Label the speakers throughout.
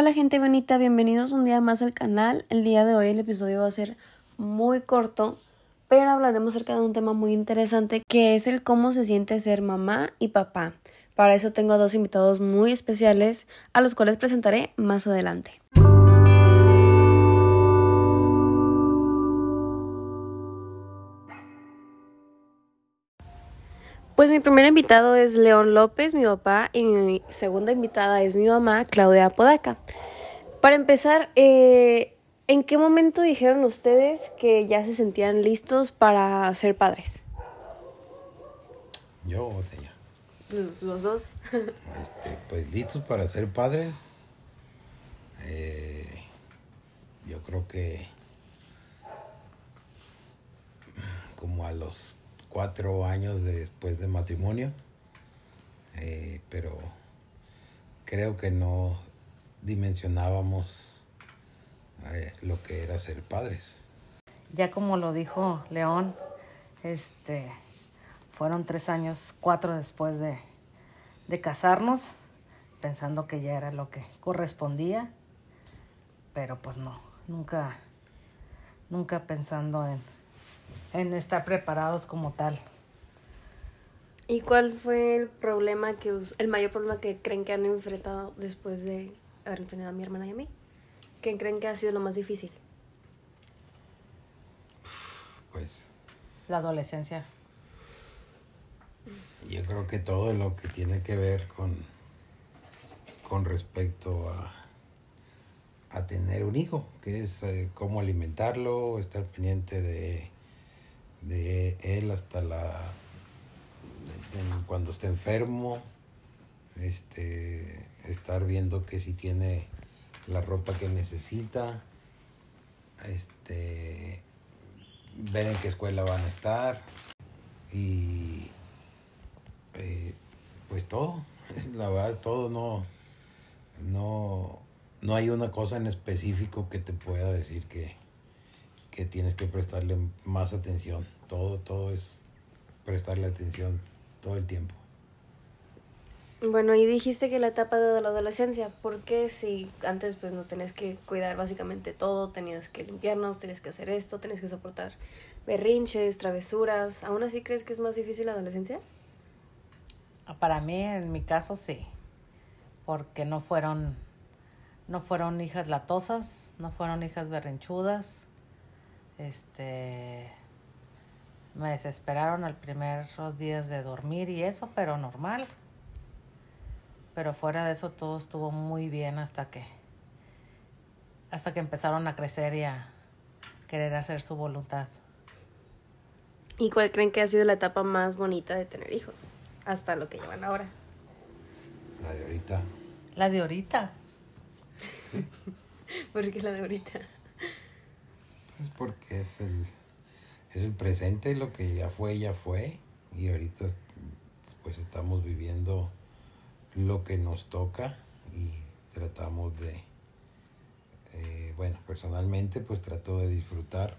Speaker 1: Hola gente bonita, bienvenidos un día más al canal. El día de hoy el episodio va a ser muy corto, pero hablaremos acerca de un tema muy interesante que es el cómo se siente ser mamá y papá. Para eso tengo a dos invitados muy especiales a los cuales presentaré más adelante. Pues mi primer invitado es León López, mi papá, y mi segunda invitada es mi mamá, Claudia Podaca. Para empezar, eh, ¿en qué momento dijeron ustedes que ya se sentían listos para ser padres?
Speaker 2: Yo o ella.
Speaker 1: Los, los dos.
Speaker 2: Este, pues listos para ser padres. Eh, yo creo que como a los cuatro años después de matrimonio, eh, pero creo que no dimensionábamos eh, lo que era ser padres.
Speaker 3: Ya como lo dijo León, este, fueron tres años, cuatro después de, de casarnos, pensando que ya era lo que correspondía, pero pues no, nunca, nunca pensando en, en estar preparados como tal.
Speaker 1: ¿Y cuál fue el problema que us- el mayor problema que creen que han enfrentado después de haber tenido a mi hermana y a mí? ¿Qué creen que ha sido lo más difícil?
Speaker 2: Pues
Speaker 3: La adolescencia.
Speaker 2: yo creo que todo lo que tiene que ver con, con respecto a, a tener un hijo, que es eh, cómo alimentarlo, estar pendiente de hasta la cuando esté enfermo, este estar viendo que si tiene la ropa que necesita, este ver en qué escuela van a estar y eh, pues todo, la verdad es todo, no, no, no hay una cosa en específico que te pueda decir que, que tienes que prestarle más atención. Todo, todo es prestarle atención todo el tiempo.
Speaker 1: Bueno, y dijiste que la etapa de la adolescencia, ¿por qué si antes pues nos tenías que cuidar básicamente todo, tenías que limpiarnos, tenías que hacer esto, tenías que soportar berrinches, travesuras, ¿aún así crees que es más difícil la adolescencia?
Speaker 3: Para mí, en mi caso, sí, porque no fueron, no fueron hijas latosas, no fueron hijas berrinchudas, este, me desesperaron al primeros días de dormir y eso, pero normal. Pero fuera de eso todo estuvo muy bien hasta que, hasta que empezaron a crecer y a querer hacer su voluntad.
Speaker 1: ¿Y cuál creen que ha sido la etapa más bonita de tener hijos? Hasta lo que llevan ahora.
Speaker 2: La de ahorita,
Speaker 3: La de ahorita.
Speaker 1: ¿Por qué la de ahorita?
Speaker 2: Pues porque es el, es el presente, lo que ya fue, ya fue. Y ahorita pues estamos viviendo lo que nos toca y tratamos de, eh, bueno, personalmente pues trato de disfrutar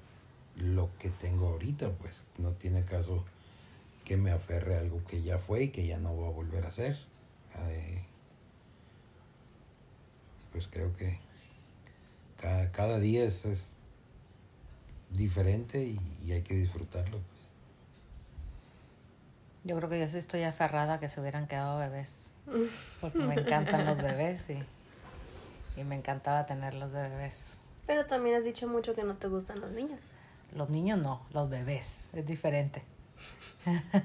Speaker 2: lo que tengo ahorita, pues no tiene caso que me aferre a algo que ya fue y que ya no voy a volver a hacer. Eh, pues creo que cada, cada día es diferente y, y hay que disfrutarlo. pues.
Speaker 3: Yo creo que yo sí estoy aferrada a que se hubieran quedado bebés. Porque me encantan los bebés y, y me encantaba tenerlos de bebés.
Speaker 1: Pero también has dicho mucho que no te gustan los niños.
Speaker 3: Los niños no, los bebés. Es diferente.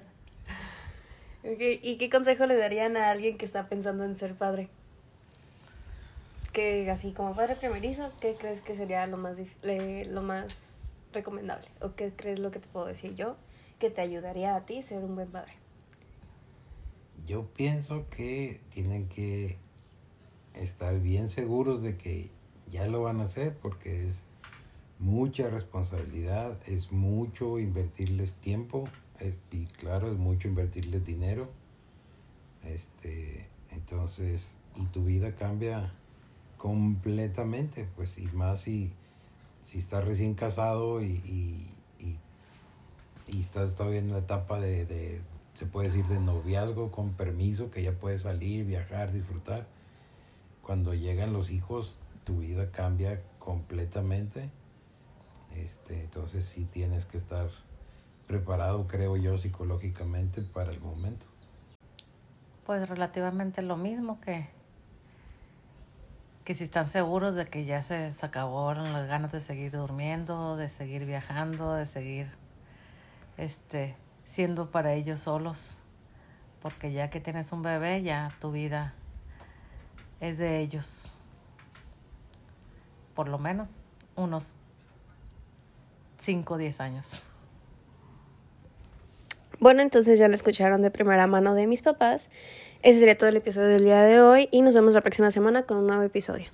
Speaker 1: ¿Y qué consejo le darían a alguien que está pensando en ser padre? Que así como padre primerizo, ¿qué crees que sería lo más, le- lo más recomendable? ¿O qué crees lo que te puedo decir yo que te ayudaría a ti ser un buen padre?
Speaker 2: Yo pienso que tienen que estar bien seguros de que ya lo van a hacer porque es mucha responsabilidad, es mucho invertirles tiempo eh, y claro, es mucho invertirles dinero. Este, entonces, y tu vida cambia completamente, pues, y más si, si estás recién casado y, y, y- estás todavía en la etapa de, de, se puede decir, de noviazgo con permiso, que ya puedes salir, viajar, disfrutar. cuando llegan los hijos, tu vida cambia completamente. Este, entonces sí tienes que estar preparado, creo yo, psicológicamente para el momento.
Speaker 3: Pues relativamente lo mismo que que si están seguros de que ya se, acabaron las ganas de seguir durmiendo, de seguir viajando, de seguir este siendo para ellos solos, porque ya que tienes un bebé, ya tu vida es de ellos. Por lo menos unos 5 o 10 años.
Speaker 1: Bueno, entonces ya lo escucharon de primera mano de mis papás. Ese sería todo el episodio del día de hoy y nos vemos la próxima semana con un nuevo episodio.